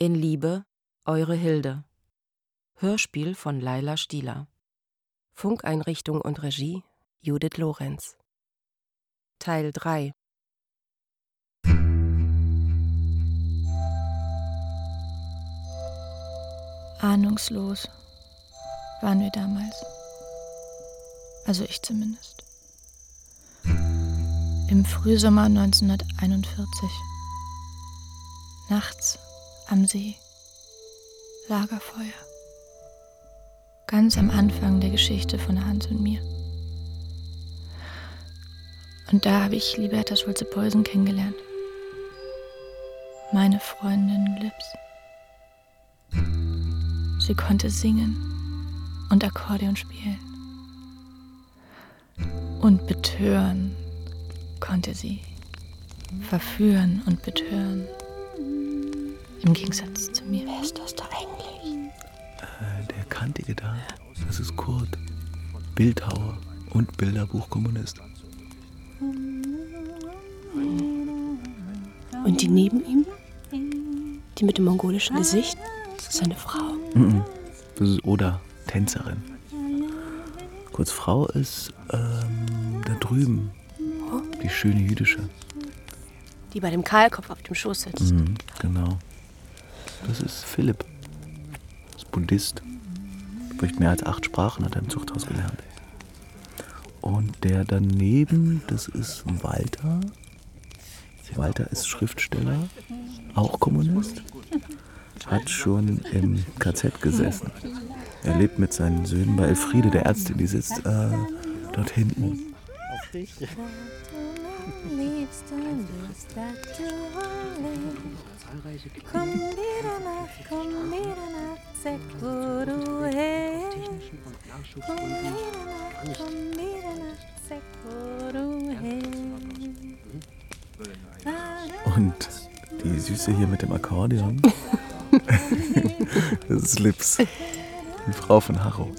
In Liebe, eure Hilde. Hörspiel von Laila Stieler. Funkeinrichtung und Regie Judith Lorenz. Teil 3 Ahnungslos waren wir damals. Also ich zumindest. Im Frühsommer 1941. Nachts am See. Lagerfeuer. Ganz am Anfang der Geschichte von Hans und mir. Und da habe ich Liberta Schulze-Peusen kennengelernt. Meine Freundin Lips. Sie konnte singen und Akkordeon spielen. Und betören konnte sie. Verführen und betören. Im Gegensatz zu mir. Wer ist das da eigentlich? Äh, der Kantige da, das ist Kurt. Bildhauer und Bilderbuchkommunist. Und die neben ihm? Die mit dem mongolischen Gesicht? Das ist seine Frau. Mhm. Das ist Oda, Tänzerin. Kurz Frau ist ähm, da drüben. Die schöne jüdische. Die bei dem Kahlkopf auf dem Schoß sitzt. Mhm, genau. Das ist Philipp. Das ist Buddhist. Spricht mehr als acht Sprachen, hat er im Zuchthaus gelernt. Und der daneben, das ist Walter. Walter ist Schriftsteller, auch Kommunist. Hat schon im KZ gesessen. Er lebt mit seinen Söhnen bei Elfriede, der Ärztin, die sitzt äh, dort hinten. Komm wieder nach, komm wieder nach, sag wo du her. Komm wieder nach, komm wieder nach, sag wo du her. Und die Süße hier mit dem Akkordeon. das ist Lips. Die Frau von Harro.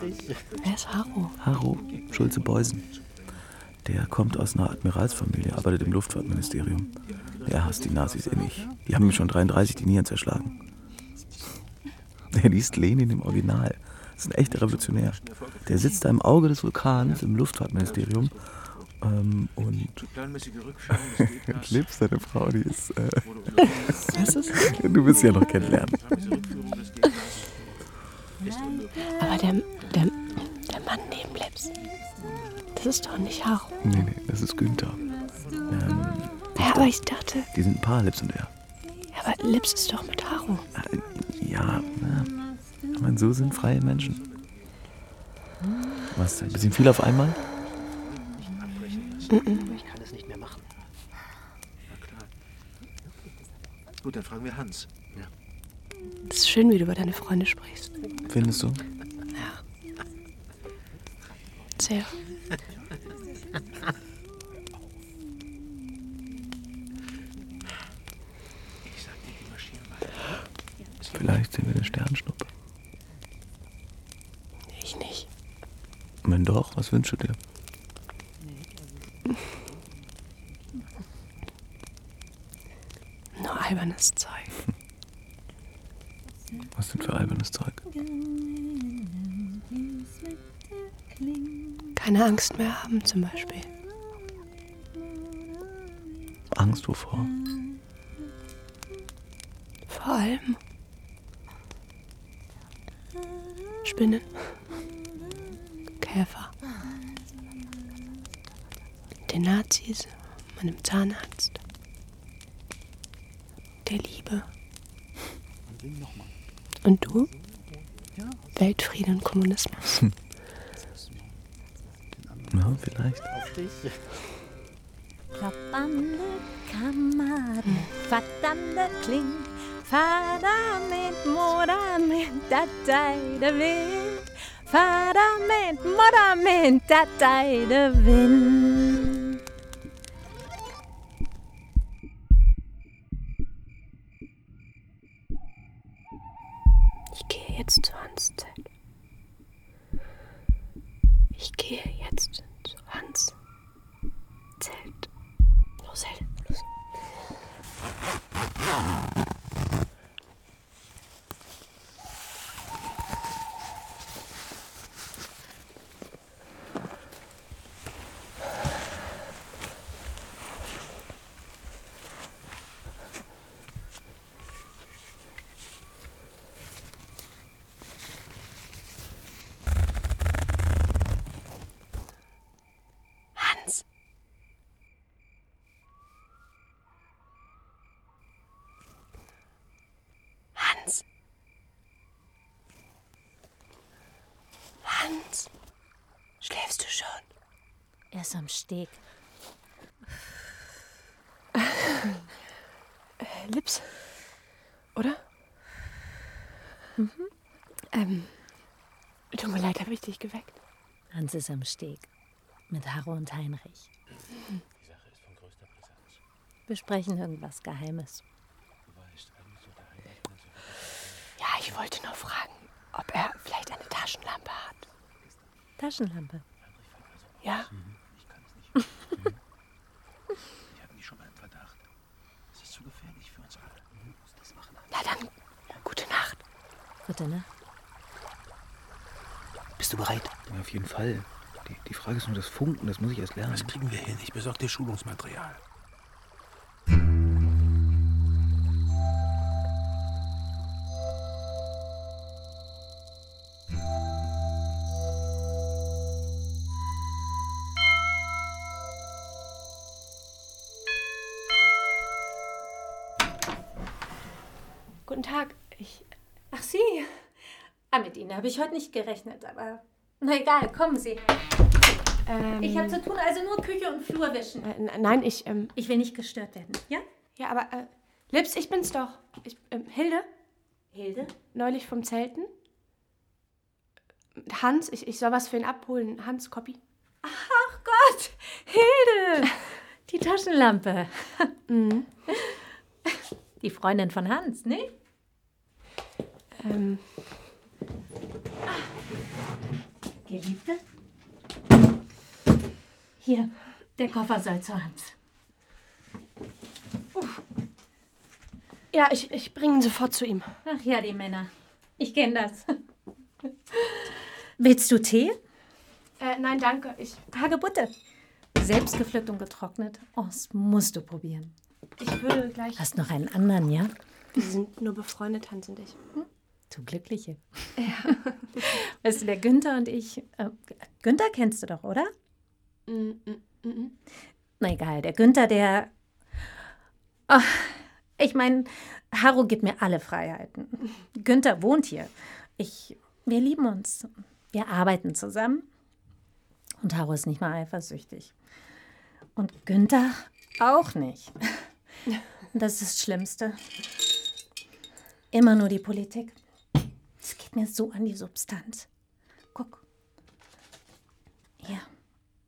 Wer ist Haro? Harro Schulze-Beusen. Der kommt aus einer Admiralsfamilie, arbeitet im Luftfahrtministerium. Der hasst die Nazis eh nicht. Die haben ihm schon 33 die Nieren zerschlagen. Der liest Lenin im Original. Das ist ein echter Revolutionär. Der sitzt da im Auge des Vulkans im Luftfahrtministerium ähm, und Lips, seine Frau, die ist. Äh, Was ist du wirst sie ja noch kennenlernen. Aber der, der Mann neben Lips, das ist doch nicht Haro. Nee, nee, das ist Günther. Ähm, Ja, aber ich dachte, die sind ein Paar, Lips und er. ja, aber Lips ist doch mit Haro. Äh, Ja, na, ich meine, so sind freie Menschen. Was, ein bisschen viel auf einmal? Ich kann es nicht mehr machen. Na klar. Gut, dann fragen wir Hans. Ja. Es ist schön, wie du über deine Freunde sprichst. Findest du? Sehr. Vielleicht sehen wir eine Sternschnuppe. Ich nicht. Wenn doch, was wünschst du dir? Nur albernes Zeug. Was denn für albernes Zeug? Keine Angst mehr haben, zum Beispiel. Angst wovor? Vor allem. Spinnen. Käfer. Den Nazis, meinem Zahnarzt. Der Liebe. Und du? Weltfrieden und Kommunismus. Ja, vielleicht. Klappernde Kameraden, verdammt klingt. Vater mit Mutter mit Datei der Wind. Mutter mit Datei der Wind. Ich gehe jetzt zu Hans Zelt. Ich gehe jetzt zu Hans Zelt. Los, Hel, los. Hans. Hans, schläfst du schon? Ist am Steg. Lips. Oder? Mhm. Ähm, tut mir leid, habe ich dich geweckt? Hans ist am Steg. Mit Harro und Heinrich. Besprechen irgendwas Geheimes. Ja, ich wollte nur fragen, ob er vielleicht eine Taschenlampe hat. Taschenlampe. Ja? Ich habe mich schon mal im Verdacht. Es ist zu gefährlich für uns alle. Du musst das machen. Na dann, gute Nacht. Gute Nacht. Bist du bereit? Ja, auf jeden Fall. Die, die Frage ist nur das Funken, das muss ich erst lernen. Das kriegen wir hin. Ich besorge dir Schulungsmaterial. Guten Tag. Ich. Ach, Sie. Ah, mit Ihnen habe ich heute nicht gerechnet, aber na egal, kommen Sie. Ähm, Ich habe zu tun, also nur Küche und Flur wischen. äh, nein, ich. Ähm, Ich will nicht gestört werden, ja? ja, aber. Äh, Lips, ich bin's doch. Ich, ähm, Hilde, Hilde? neulich vom Zelten. Hans, ich, ich soll was für ihn abholen. Hans, Copy. Ach Gott, Hilde! Die Taschenlampe. Mhm. Die Freundin von Hans, ne? Ähm, Geliebte? Hier, der Koffer soll zu Hans. ja, ich, ich bringe ihn sofort zu ihm. Ach ja, die Männer. Ich kenne das. Willst du Tee? Äh, nein, danke. Ich, Hagebutte. Selbst gepflückt und getrocknet. Oh, das musst du probieren. ich würde gleich. Hast noch einen anderen, ja? Wir sind nur befreundet, Hans und ich. Du Glückliche. Ja. weißt du, der Günther und ich. Äh, Günther kennst du doch, oder? Mm, mm, mm. Na egal, der Günther, der. Ach, ich meine, Harro gibt mir alle Freiheiten. Günther wohnt hier. Ich, wir lieben uns. Wir arbeiten zusammen. Und Harro ist nicht mal eifersüchtig. Und Günther auch nicht. Das ist das Schlimmste. Immer nur die Politik. Mir so an die Substanz. Guck. Hier.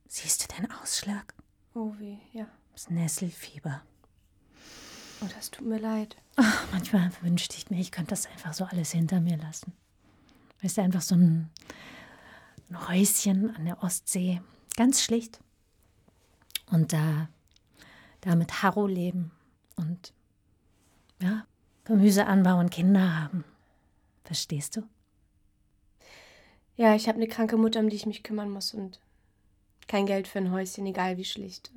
Siehst du den Ausschlag? Oh, wie, ja. Das Nesselfieber. Oh, das tut mir leid. Ach, manchmal wünschte ich mir, ich könnte das einfach so alles hinter mir lassen. Weißt du, einfach so ein, ein Häuschen an der Ostsee. Ganz schlicht. Und da, da mit Harro leben und ja, Gemüse anbauen, Kinder haben. Verstehst du? Ja, ich habe eine kranke Mutter, um die ich mich kümmern muss und kein Geld für ein Häuschen, egal wie schlicht.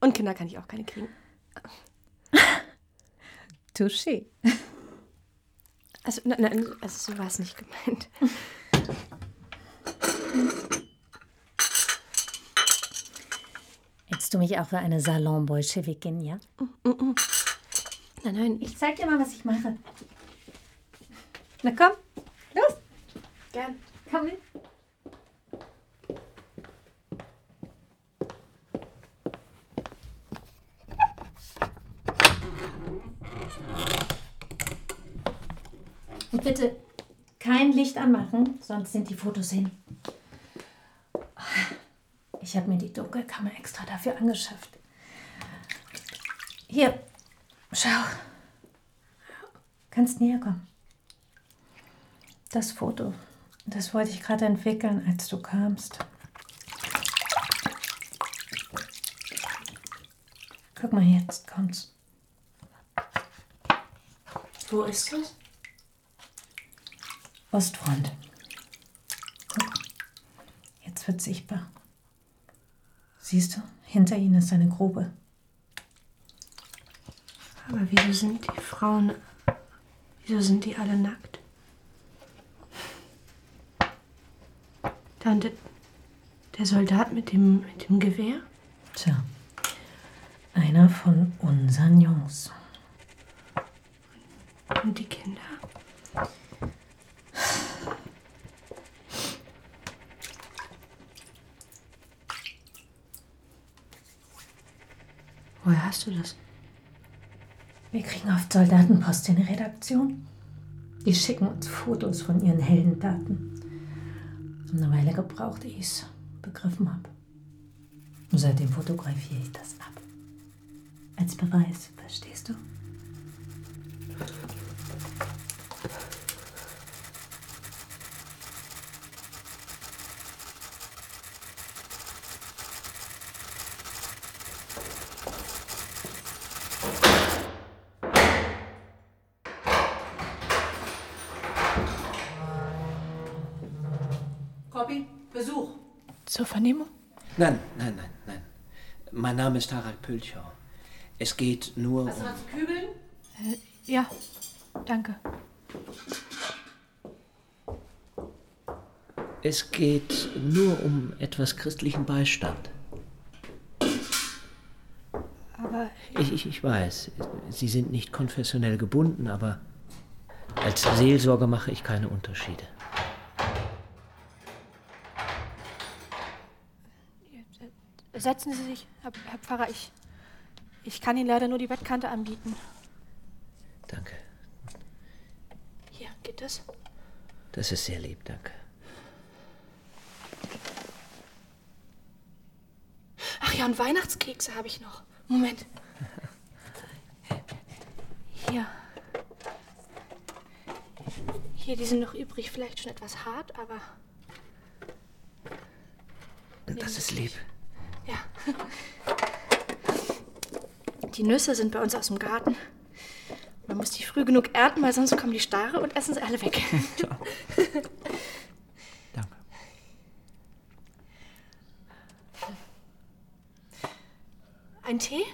Und Kinder kann ich auch keine kriegen. Touché. Also, nein, nein, also so war es nicht gemeint. Hältst du mich auch für eine Salon-Bolschewikin, ja? Nein, nein, Ich zeig dir mal, was ich mache. Na komm, gern. komm mit. Und bitte kein Licht anmachen, sonst sind die Fotos hin. Ich habe mir die Dunkelkammer extra dafür angeschafft. Hier, schau. Kannst näher kommen. Das Foto, das wollte ich gerade entwickeln, als du kamst. Guck mal, jetzt kommt's. Wo ist das? Ostfront. Guck, jetzt wird sichtbar. Siehst du, hinter ihnen ist eine Grube. Aber wieso sind die Frauen. Wieso sind die alle nackt? Und der, der Soldat mit dem, mit dem Gewehr? Tja, einer von unseren Jungs. Und die Kinder? Woher hast du das? Wir kriegen oft Soldatenpost in die Redaktion. Die schicken uns Fotos von ihren Heldentaten. Eine Weile gebraucht, ehe ich es begriffen habe. Und seitdem fotografiere ich das ab. Als Beweis, verstehst du? Name ist Harald Pülchow. Es geht nur um... zu kübeln? Ja, danke. Es geht nur um etwas christlichen Beistand. Aber Ich, ich, ich weiß, Sie sind nicht konfessionell gebunden, aber als Seelsorger mache ich keine Unterschiede. Setzen Sie sich, Herr, Herr Pfarrer. Ich, ich kann Ihnen leider nur die Bettkante anbieten. Danke. Hier, geht das? Das ist sehr lieb, danke. Ach ja, und Weihnachtskekse habe ich noch. Moment. Hier. Hier, die sind noch übrig. Vielleicht schon etwas hart, aber Das ist lieb. Ja. Die Nüsse sind bei uns aus dem Garten. Man muss die früh genug ernten, weil sonst kommen die Stare und essen sie alle weg. Danke. Ein Tee?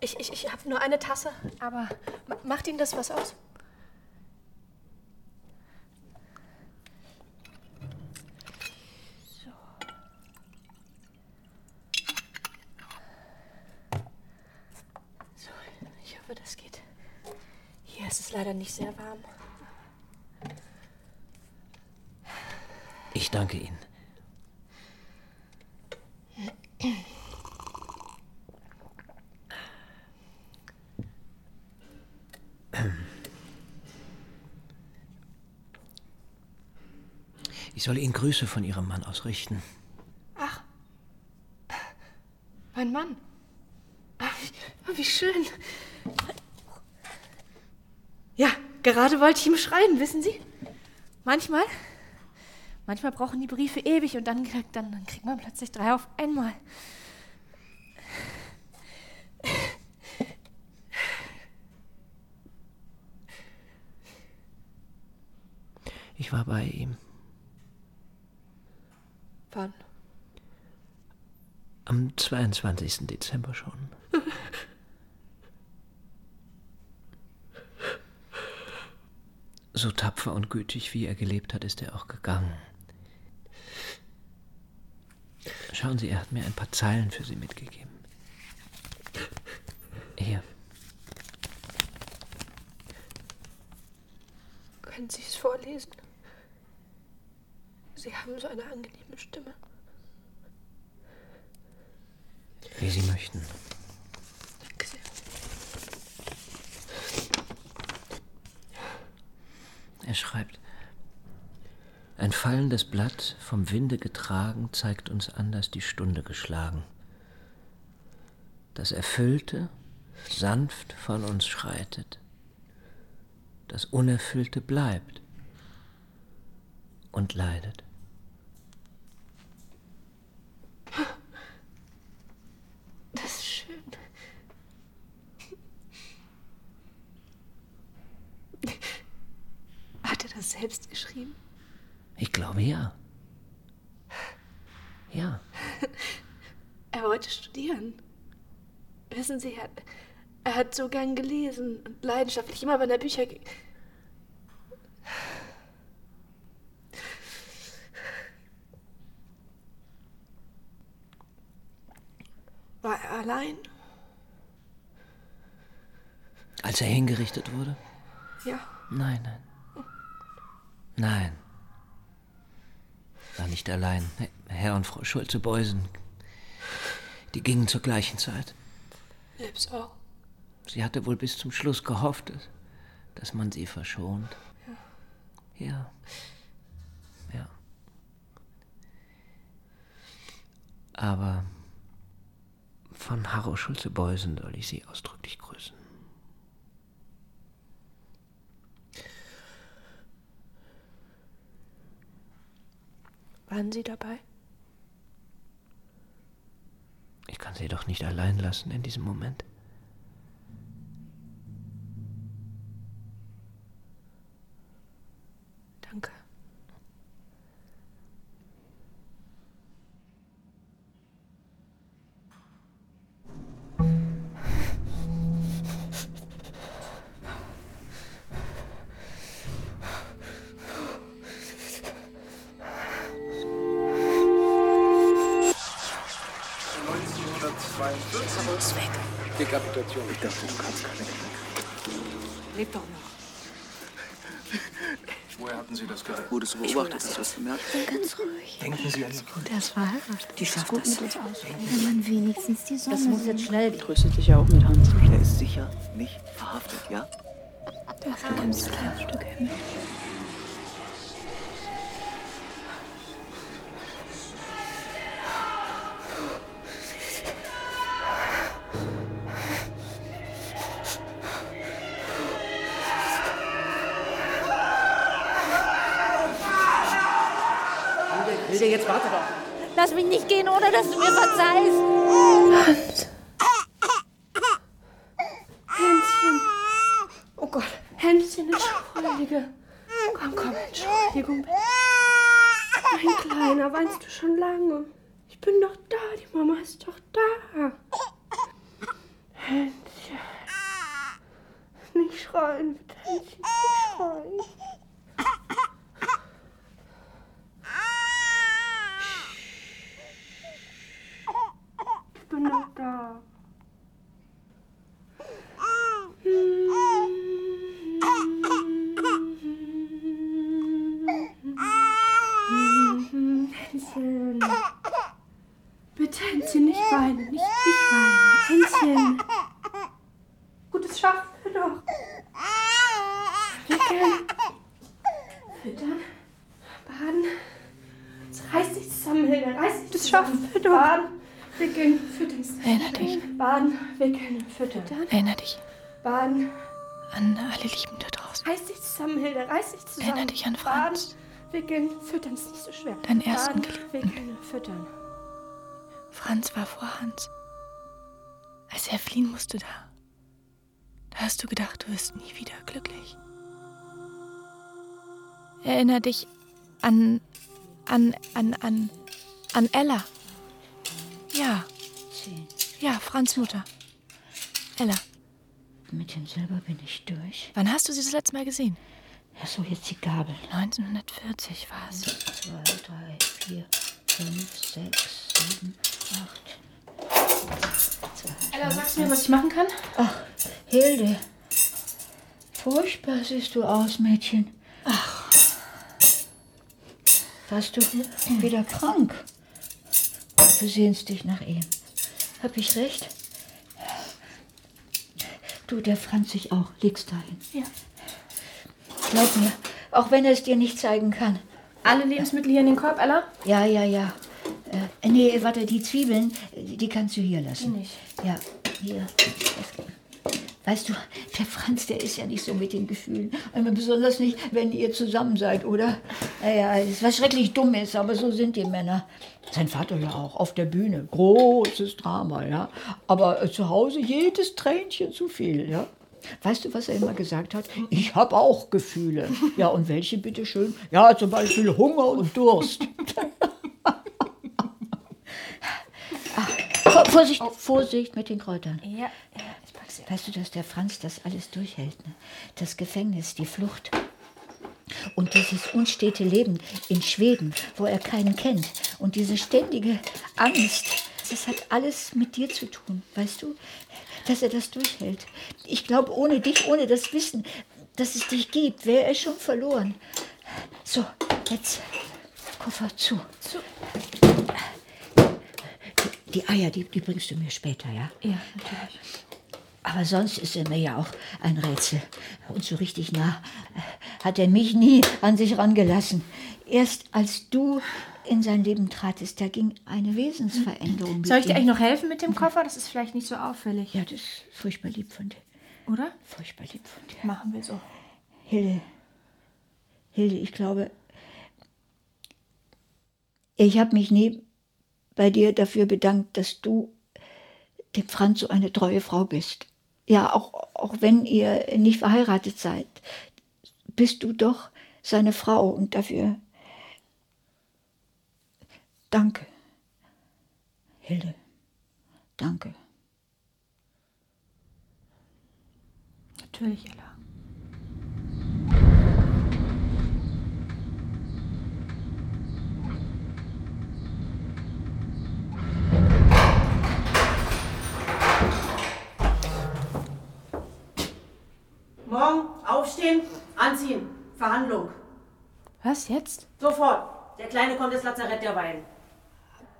Ich, ich, ich habe nur eine Tasse, aber ma- macht Ihnen das was aus? So. So, ich hoffe, das geht. Hier ist leider nicht sehr warm. Ich danke Ihnen. Ich soll Ihnen Grüße von Ihrem Mann ausrichten. Ach, mein Mann. Ach, wie schön. Gerade wollte ich ihm schreiben, wissen Sie? Manchmal, manchmal brauchen die Briefe ewig und dann, dann, dann kriegt man plötzlich drei auf einmal. Ich war bei ihm. Wann? Am 22. Dezember schon. So tapfer und gütig, wie er gelebt hat, ist er auch gegangen. Schauen Sie, er hat mir ein paar Zeilen für Sie mitgegeben. Hier. Können Sie es vorlesen? Sie haben so eine angenehme Stimme. Wie Sie möchten. Danke sehr. Er schreibt, ein fallendes Blatt, vom Winde getragen, zeigt uns an, dass die Stunde geschlagen. Das Erfüllte sanft von uns schreitet, das Unerfüllte bleibt und leidet. Das ist schön. Hat er das selbst geschrieben? Glaube ja. Ja, Er wollte studieren. Wissen Sie, er, er hat so gern gelesen und leidenschaftlich, immer wenn er Bücher. War er allein? als er hingerichtet wurde, Ja. Nein, nein. Nein. War nicht allein. Herr und Frau Schulze-Beusen, die gingen zur gleichen Zeit. Lips auch. Sie hatte wohl bis zum Schluss gehofft, dass, man sie verschont. Ja. Ja. Ja. Aber von Harro Schulze-Beusen soll ich Sie ausdrücklich grüßen. Waren Sie dabei? Ich kann Sie doch nicht allein lassen in diesem Moment. Dekapitation. Ich dachte, du kannst keine Lebt doch noch. Woher hatten Sie das gehört? Wurdest du beobachtet? Hast du was gemerkt? Ganz ruhig. Denken Sie an Kind. Der ist verheiratet. Die schafft das. Wenn man wenigstens die Sonne Das muss jetzt schnell gehen. Tröstet dich ja auch mit Hans. Der ist sicher nicht verhaftet, ja? Du kannst kein Stück Himmel. Nicht gehen, ohne dass du mir verzeihst. Hänschen. Oh Gott. Hänschen, entschuldige. Komm, komm, Entschuldigung. Mein Kleiner, weinst du schon lange? Ich bin doch da, die Mama ist doch da. Hänschen. Nicht schreien, bitte, Hänschen, nicht schreien. Ich bin doch da. Hänschen. Bitte, Hänschen, nicht weinen, nicht, nicht weinen. Hänschen. Gut, das schaffen wir doch. Wickeln. Füttern. Baden. Jetzt reiß dich zusammen, Hilde. Reiß dich Das schaffen wir doch. Baden. Wickeln. Füttern. Erinner dich. Baden. Wickeln. Füttern. Erinner dich Baden. an alle Lieben da draußen. Reiß dich zusammen, Hilde. Reiß dich zusammen. Erinner dich an Franz. Baden. Wickeln. Füttern ist nicht so schwer. Deinen ersten Baden, Geliebten. Wickeln. Füttern. Franz war vor Hans. Als er fliehen musste da. Da hast du gedacht, du wirst nie wieder glücklich. Erinner dich an. an. an. an. an Ella. Ja. Ja, Franz Mutter. Ella. Mit dem Silber bin ich durch. Wann hast du sie das letzte Mal gesehen? Ach so, jetzt die Gabel. 1940 war es. Zwei, drei, vier, fünf, sechs, sieben, acht. Ella, sagst du mir, was ich machen kann? Ach, Hilde. Furchtbar siehst du aus, Mädchen. Ach. Warst du wieder krank? Du sehnst dich nach ihm. Hab ich recht? Du, der Franz sich auch. Leg's dahin. Ja. Glaub mir, auch wenn er es dir nicht zeigen kann. Alle Lebensmittel hier in den Korb, Ella? Ja, ja, ja. Äh, nee, warte, die Zwiebeln, die kannst du hier lassen. Die nicht. Ja, hier. Weißt du, der Franz, der ist ja nicht so mit den Gefühlen. Und besonders nicht, wenn ihr zusammen seid, oder? Naja, das ist was schrecklich dumm ist, aber so sind die Männer. Sein Vater ja auch, auf der Bühne. Großes Drama, ja. Aber äh, zu Hause jedes Tränchen zu viel, ja. Weißt du, was er immer gesagt hat? Ich habe auch Gefühle. Ja, und welche bitteschön? Ja, zum Beispiel Hunger und Durst. Vor- Vorsicht, Vorsicht mit den Kräutern. Ja, ja. Weißt du, dass der Franz das alles durchhält? Ne? Das Gefängnis, die Flucht. Und dieses unstete Leben in Schweden, wo er keinen kennt. Und diese ständige Angst. Das hat alles mit dir zu tun, weißt du? Dass er das durchhält. Ich glaube, ohne dich, ohne das Wissen, dass es dich gibt, wäre er schon verloren. So, jetzt Koffer zu. zu. Die, die Eier, die, die bringst du mir später, ja? Ja, natürlich. Aber sonst ist er mir ja auch ein Rätsel. Und so richtig nah äh, hat er mich nie an sich rangelassen. Erst als du in sein Leben tratest, da ging eine Wesensveränderung. Soll ich dir eigentlich noch helfen mit dem Koffer? Das ist vielleicht nicht so auffällig. Ja, das ist furchtbar lieb von dir. Oder? Furchtbar lieb von dir. Machen wir so. Hilde, Hilde, ich glaube, ich habe mich nie bei dir dafür bedankt, dass du dem Franz so eine treue Frau bist. Ja, auch, auch wenn ihr nicht verheiratet seid, bist du doch seine Frau und dafür danke. Hilde, danke. Natürlich, Ella. Morgen aufstehen, anziehen. Verhandlung. Was jetzt? Sofort. Der Kleine kommt ins Lazarett der Wein.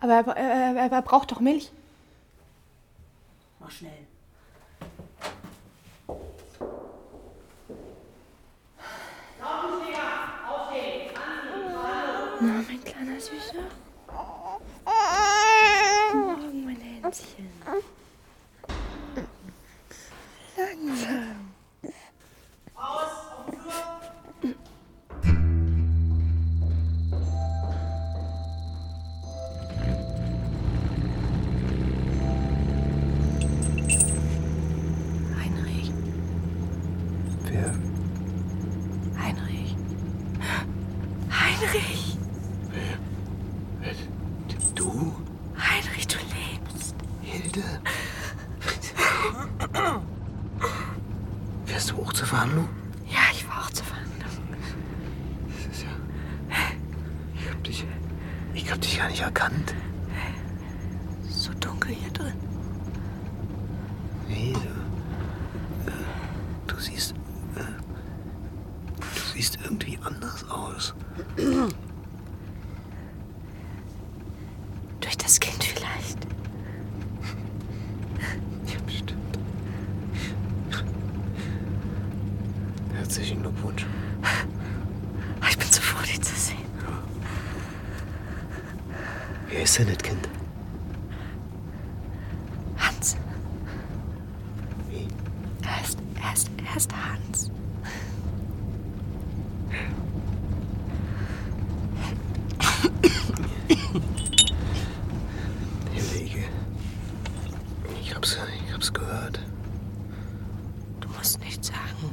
Aber er, er, er, braucht doch Milch. Mach schnell. Na, mein kleiner Süßer. Morgen, mein Händchen. Du. äh, Du siehst. äh, Du siehst irgendwie anders aus. Durch das Kind vielleicht. Ja, bestimmt. Herzlichen Glückwunsch. Ich bin so froh, dich zu sehen. Wer ist denn das Kind? Hans. Wie? Er ist, er ist, er ist Hans. Hilde, ich, ich hab's, ich hab's gehört. Du musst nichts sagen.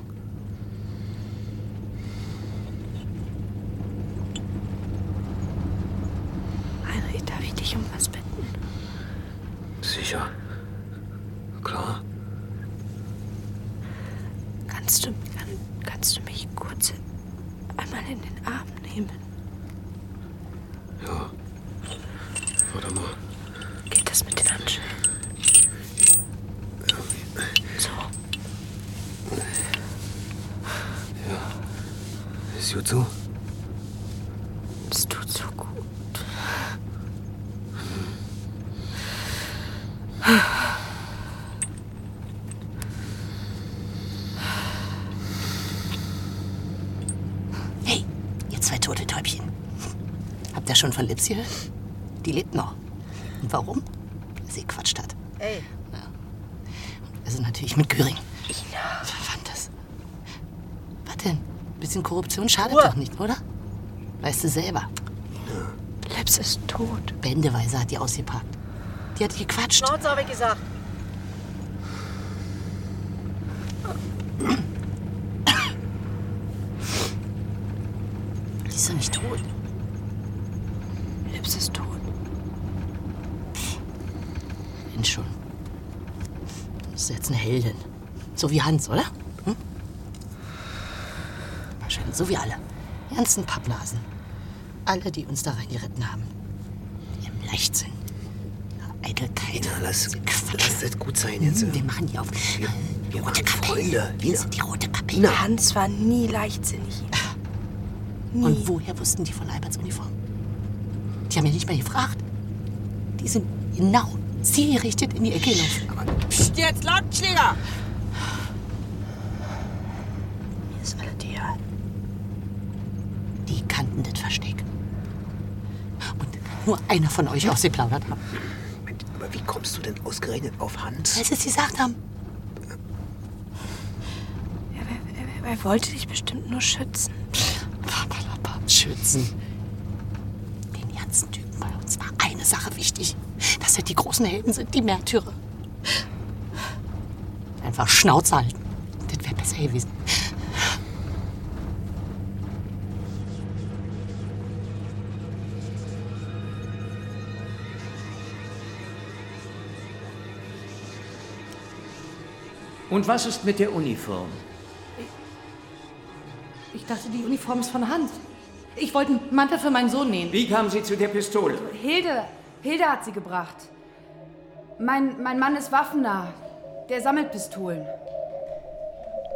Heinrich, darf ich dich um was bitten? Sicher. Klar. Kannst du, kann, kannst du mich kurz einmal in den Arm nehmen? Ja. Warte mal. Geht das mit den Handschellen? So. Ist gut so? Es tut so gut. Hey, ihr zwei tote Täubchen. Habt ihr schon von Lips gehört? Die lebt noch. Und warum? Weil sie gequatscht hat. Ey. Ja. Und wir sind natürlich mit Göring. Ina. Verwandtes. Was denn? Bisschen Korruption schadet Ruhe. doch nicht, oder? Weißt du selber. Lips ist tot. Bändeweise hat die ausgepackt. Die hat gequatscht. Schnauze, habe ich gesagt. Die ist doch nicht tot. Lips ist tot. Bin schon. Du bist jetzt eine Heldin. So wie Hans, oder? So wie alle. Die ganzen Pappnasen. Alle, die uns da reingeritten haben. Im Leichtsinn. Eitelkeit. Ina, lass, lass das gut sein jetzt. Hm, Wir machen die auf. Die rote Kapelle. Wen sind die rote Kapelle? Na, Hans war nie leichtsinnig. Nie. Und woher wussten die von Alberts Uniform? Die haben ja nicht mal gefragt. Die sind genau zielgerichtet in die Ecke gelaufen. Aber Psst, jetzt Lautenschläger! mir ist alle die, die kannten das Versteck. Und nur einer von euch ausgeplaudert hat. Aber wie kommst du denn ausgerechnet auf Hans? Weil sie es gesagt haben. Er, er wollte dich bestimmt nur schützen. Schützen. Den ganzen Typen bei uns war eine Sache wichtig. Dass wir die großen Helden sind, die Märtyrer. Einfach Schnauze halten. Das wäre besser gewesen. Und was ist mit der Uniform? Ich dachte, die Uniform ist von Hans. Ich wollte einen Mantel für meinen Sohn nähen. Wie kam sie zu der Pistole? Hilde, Hilde hat sie gebracht. Mein, mein Mann ist waffennah. Der sammelt Pistolen.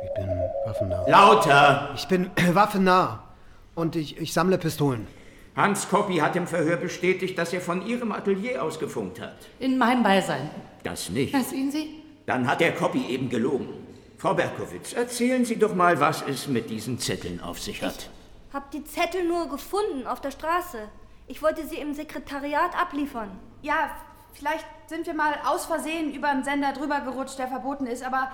Ich bin waffennah. Lauter! Ich bin waffennah. Und ich, ich sammle Pistolen. Hans Koppi hat im Verhör bestätigt, dass er von Ihrem Atelier ausgefunkt hat. In meinem Beisein. Das nicht. Das sehen Sie? Dann hat der Koppi eben gelogen. Frau Berkowitz, erzählen Sie doch mal, was es mit diesen Zetteln auf sich hat. Hab die Zettel nur gefunden auf der Straße. Ich wollte sie im Sekretariat abliefern. Ja, vielleicht sind wir mal aus Versehen über einen Sender drüber gerutscht, der verboten ist, aber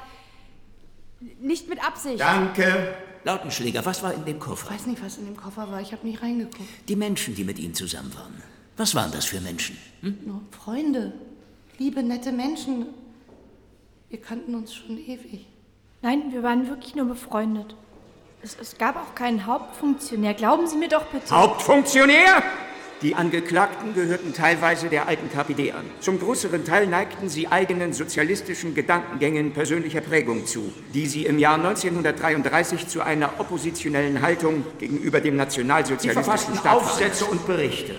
nicht mit Absicht. Danke. Lautenschläger, was war in dem Koffer? Ich weiß nicht, was in dem Koffer war. Ich habe nicht reingeguckt. Die Menschen, die mit Ihnen zusammen waren. Was waren das für Menschen? Nur Freunde. Liebe, nette Menschen. Wir kannten uns schon ewig. Nein, wir waren wirklich nur befreundet. Es, es gab auch keinen Hauptfunktionär. Glauben Sie mir doch bitte. Hauptfunktionär? Die Angeklagten gehörten teilweise der alten KPD an. Zum größeren Teil neigten sie eigenen sozialistischen Gedankengängen persönlicher Prägung zu, die sie im Jahr 1933 zu einer oppositionellen Haltung gegenüber dem nationalsozialistischen verfassten Staat Aufsätze und Berichte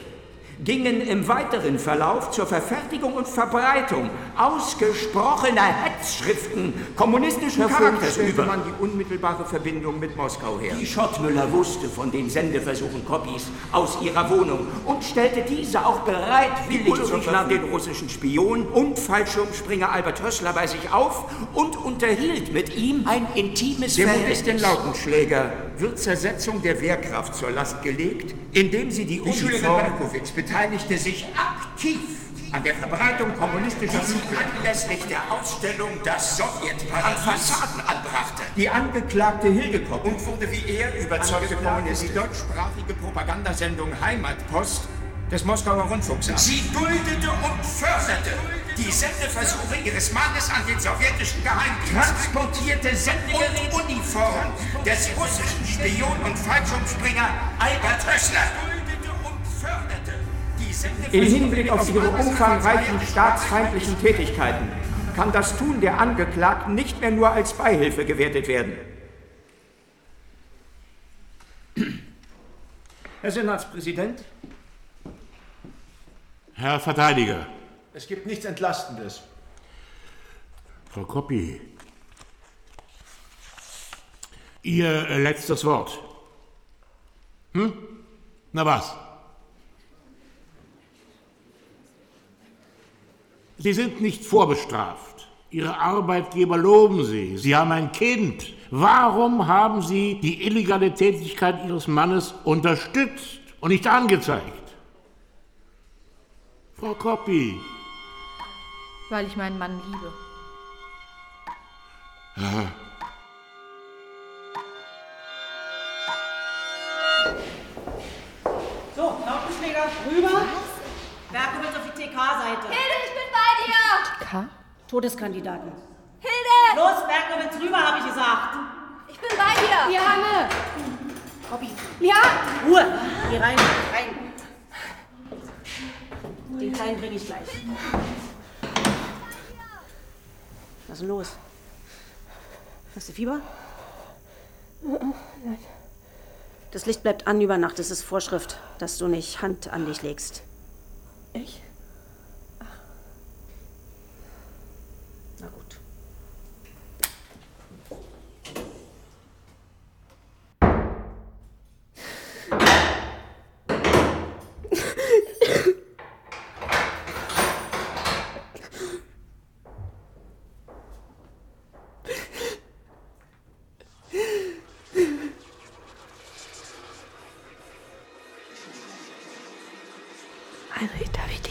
gingen im weiteren Verlauf zur Verfertigung und Verbreitung ausgesprochener Hetzschriften kommunistischen Dafür Charakters über. man die unmittelbare Verbindung mit Moskau her. Die Schottmüller wusste von den Sendeversuchen Koppis aus ihrer Wohnung und stellte diese auch bereitwillig Ulrich nahm den russischen Spion und Fallschirmspringer Albert Hössler bei sich auf und unterhielt mit ihm ein intimes Dem Modestin Lautenschläger wird Zersetzung der Wehrkraft zur Last gelegt, indem sie die Die Uniform Berkowitz beteiligte sich aktiv an der Verbreitung kommunistischer Mythen. anlässlich der Ausstellung das Sowjetparadies An Fassaden anbrachte. Die Angeklagte Hildekopp und wurde wie er überzeugte Kommunist. die deutschsprachige Propagandasendung Heimatpost des Moskauer Rundfunks an. Sie duldete und förderte die Sendeversuche ihres Mannes an den sowjetischen Geheimdienst. Transportierte Sendegerät und Uniform des russischen Spion und Fallschirmspringer Albert Hössler. Sendeversuche Im Hinblick auf ihre umfangreichen staatsfeindlichen Tätigkeiten kann das Tun der Angeklagten nicht mehr nur als Beihilfe gewertet werden. Herr Senatspräsident, Herr Verteidiger, Es gibt nichts Entlastendes. Frau Koppi, Ihr äh, letztes Wort. Hm? Na was? Sie sind nicht vorbestraft. Ihre Arbeitgeber loben Sie. Sie haben ein Kind. Warum haben Sie die illegale Tätigkeit Ihres Mannes unterstützt und nicht angezeigt? Frau Koppi. Weil ich meinen Mann liebe. Ja. So, Lautenschläger rüber. Berkowitz auf die TK-Seite. Hilde, ich bin bei dir! K? Todeskandidaten. Hilde! Los, Berkowitz rüber, habe ich gesagt. Ich bin bei dir! Johanne! Robby. Ja! Ruhe! Geh rein, rein. Den Kleinen bringe ich gleich. Was ist denn los? Hast du Fieber? Nein. Das Licht bleibt an über Nacht. Es ist Vorschrift, dass du nicht Hand an dich legst. Ich?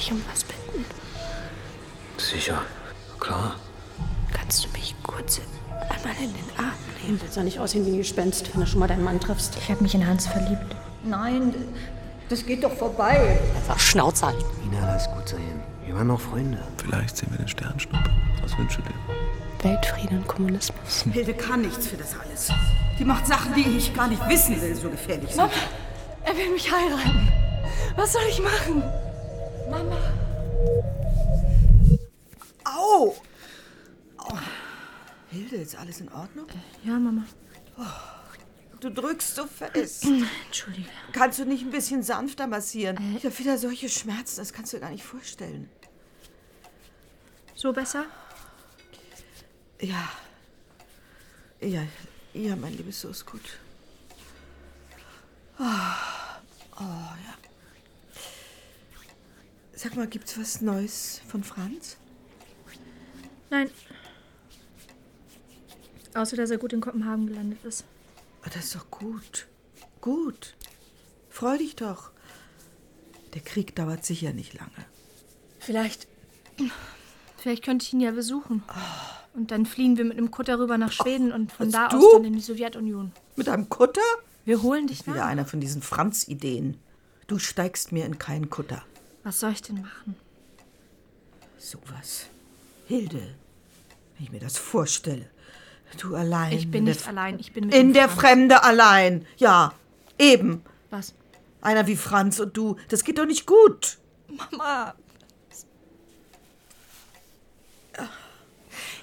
Dich um was bitten? Sicher. Klar. Kannst du mich kurz einmal in den Arm nehmen? Willst ja nicht aussehen wie ein Gespenst, wenn du schon mal deinen Mann triffst. Ich habe mich in Hans verliebt. Nein, das geht doch vorbei. Einfach Schnauze halten. Ina, lass gut sein. Wir waren noch Freunde. Vielleicht sehen wir den Sternschnupp. Was wünschst du dir? Weltfrieden und Kommunismus. Hilde kann nichts für das alles. Die macht Sachen, die ich gar nicht wissen will, so gefährlich sind. Mama, er will mich heiraten. Was soll ich machen? Ist alles in Ordnung? Ja, Mama. Du drückst so fest. Entschuldige. Kannst du nicht ein bisschen sanfter massieren? Ich habe wieder solche Schmerzen, das kannst du dir gar nicht vorstellen. So besser? Ja. Ja, ja, mein Liebes, so ist gut. Oh, oh ja. Sag mal, gibt's was Neues von Franz? Nein. Außer, dass er gut in Kopenhagen gelandet ist. Ah, Das ist doch gut. Gut. Freu dich doch. Der Krieg dauert sicher nicht lange. Vielleicht. Vielleicht könnte ich ihn ja besuchen. Und dann fliegen wir mit einem Kutter rüber nach Schweden und von da aus dann in die Sowjetunion. Mit einem Kutter? Wir holen dich Wieder nach. einer von diesen Franz-Ideen. Du steigst mir in keinen Kutter. Was soll ich denn machen? Sowas. Hilde, wenn ich mir das vorstelle. Du allein. Ich bin nicht allein, ich bin mit In der Franz. Fremde allein. Ja, eben. Was? Einer wie Franz und du. Das geht doch nicht gut. Mama.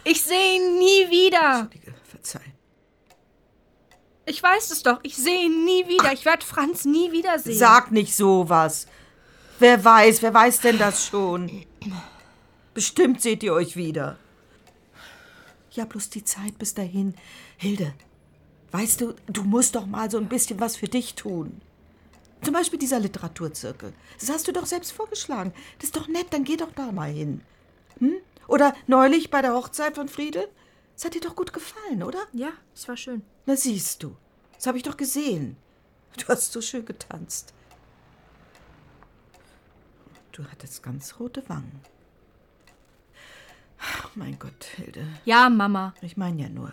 Ich sehe ihn nie wieder. Verzeih. Ich weiß es doch. Ich sehe ihn nie wieder. Ich werde Franz nie wiedersehen. Sag nicht sowas. Wer weiß, wer weiß denn das schon? Bestimmt seht ihr euch wieder. Ja, bloß die Zeit bis dahin. Hilde, weißt du, du musst doch mal so ein bisschen was für dich tun. Zum Beispiel dieser Literaturzirkel. Das hast du doch selbst vorgeschlagen. Das ist doch nett, dann geh doch da mal hin. Hm? Oder neulich bei der Hochzeit von Friede? Das hat dir doch gut gefallen, oder? Ja, es war schön. Na siehst du, das habe ich doch gesehen. Du hast so schön getanzt. Du hattest ganz rote Wangen. Ach, mein Gott, Hilde. Ja, Mama. Ich meine ja nur,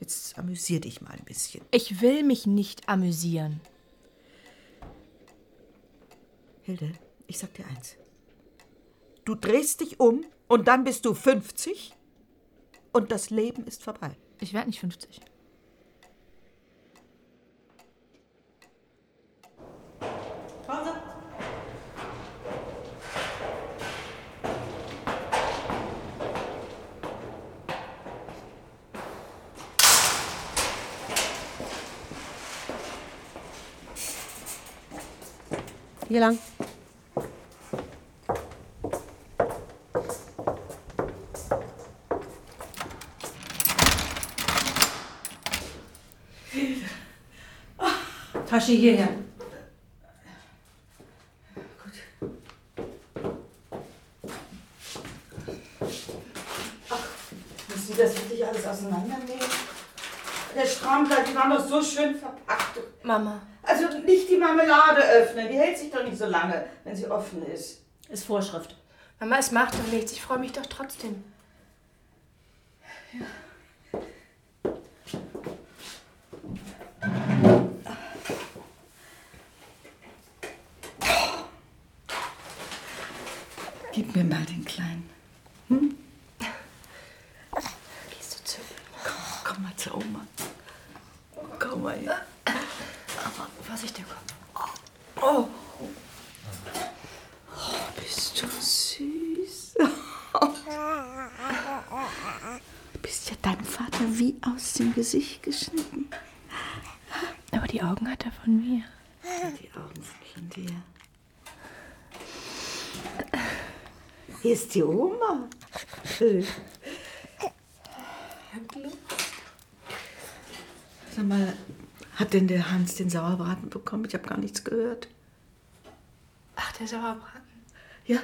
jetzt amüsier dich mal ein bisschen. Ich will mich nicht amüsieren. Hilde, ich sag dir eins. Du drehst dich um und dann bist du 50 und das Leben ist vorbei. Ich werde nicht 50. Hier lang. Tasche hierher. Müssen Sie das wirklich alles auseinandernehmen? Der Strampler, die waren doch so schön verpackt. Mama. Nicht die Marmelade öffnen, die hält sich doch nicht so lange, wenn sie offen ist. Ist Vorschrift. Mama, es macht doch nichts. Ich freue mich doch trotzdem. Gib mir mal den Kleinen. Hm? Gehst du zu Komm, komm mal zur Oma. Komm mal her. Aber Vorsicht, der Kopf. Oh. oh bist du süß. Du bist ja deinem Vater wie aus dem Gesicht geschnitten. Aber die Augen hat er von mir. Die Augen von dir. Hier ist die Oma. Sag mal, hat denn der Hans den Sauerbraten bekommen? Ich habe gar nichts gehört. Ach, der Sauerbraten. Ja.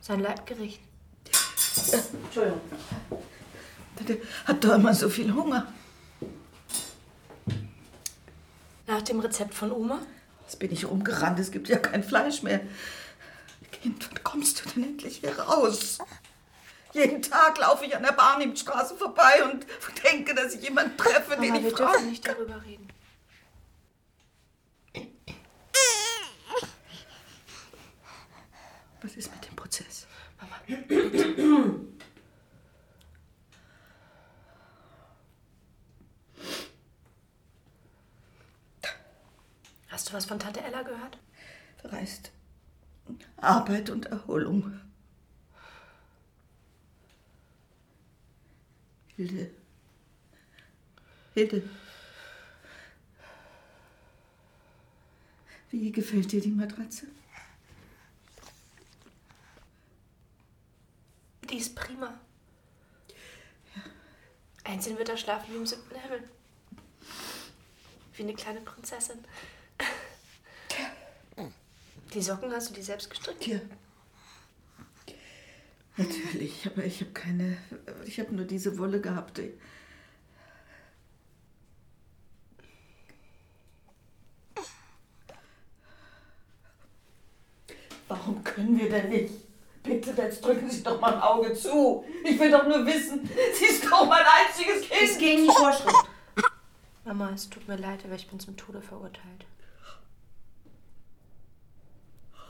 Sein Leibgericht. Entschuldigung. Der hat doch immer so viel Hunger. Nach dem Rezept von Oma? Jetzt bin ich rumgerannt, es gibt ja kein Fleisch mehr. Kind, wann kommst du denn endlich hier raus? Jeden Tag laufe ich an der Barnimstraße vorbei und denke, dass ich jemanden treffe, den Mama, ich wir fragen dürfen nicht darüber reden. Was ist mit dem Prozess? Mama, Hast du was von Tante Ella gehört? Verreist. Arbeit und Erholung. Hilde. Hilde. Wie gefällt dir die Matratze? Die ist prima. Einzeln wird er schlafen wie im siebten Himmel. Wie eine kleine Prinzessin. Die Socken hast du dir selbst gestrickt? Ja. Natürlich, aber ich habe keine. Ich habe nur diese Wolle gehabt. Warum können wir denn nicht? Bitte, jetzt drücken Sie doch mal ein Auge zu. Ich will doch nur wissen, sie ist doch mein einziges Kind. Es gegen die Vorschrift. Mama, es tut mir leid, aber ich bin zum Tode verurteilt.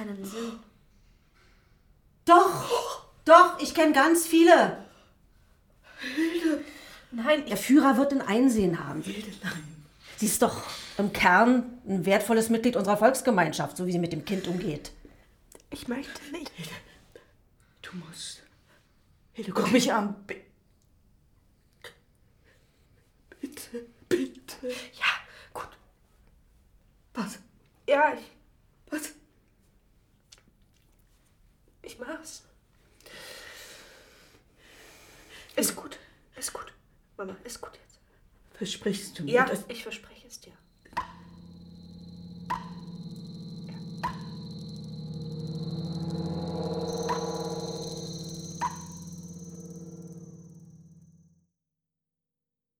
keinen Sinn. Doch, doch, ich kenne ganz viele. Nein, Der Führer wird ein Einsehen haben. Sie ist doch im Kern ein wertvolles Mitglied unserer Volksgemeinschaft, so wie sie mit dem Kind umgeht. Ich möchte nicht. Du musst. Hilde, guck mich an. Bi- Bitte, bitte. Ja, gut. Was? Ja, ich, ich mach's. Ist gut. Ist gut. Mama, ist gut jetzt. Versprichst du mir Ja, das? ich verspreche es dir.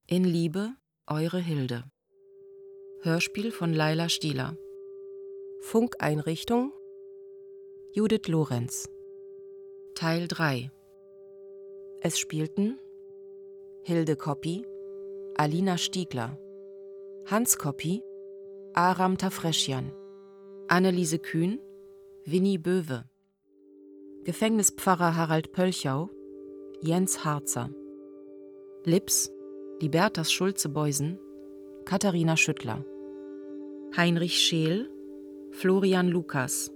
In Liebe, eure Hilde. Hörspiel von Laila Stieler. Funkeinrichtung Judith Lorenz. Teil 3. Es spielten Hilde Koppi, Alina Stiegler, Hans Koppi, Aram Tafreschian, Anneliese Kühn, Winnie Böwe, Gefängnispfarrer Harald Pölchau, Jens Harzer, Lips, Libertas Schulze-Beusen, Katharina Schüttler, Heinrich Scheel, Florian Lukas,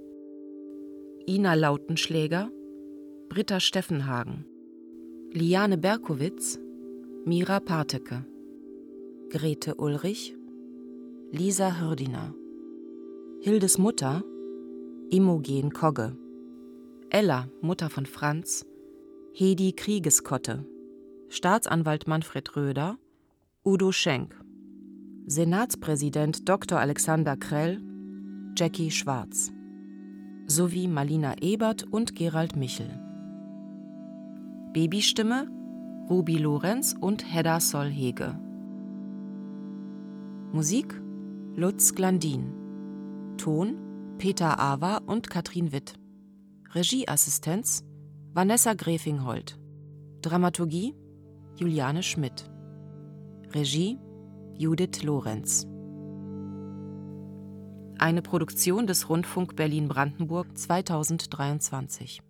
Ina Lautenschläger, Britta Steffenhagen, Liane Berkowitz, Mira Parteke, Grete Ulrich, Lisa Hürdiner, Hildes Mutter, Imogen Kogge, Ella, Mutter von Franz, Hedi Kriegeskotte, Staatsanwalt Manfred Röder, Udo Schenk, Senatspräsident Dr. Alexander Krell, Jackie Schwarz, sowie Malina Ebert und Gerald Michel. Babystimme Ruby Lorenz und Hedda Soll-Hege. Musik Lutz Glandin. Ton Peter Awa und Katrin Witt. Regieassistenz Vanessa Grefinghold. Dramaturgie Juliane Schmidt. Regie Judith Lorenz. Eine Produktion des Rundfunk Berlin-Brandenburg 2023.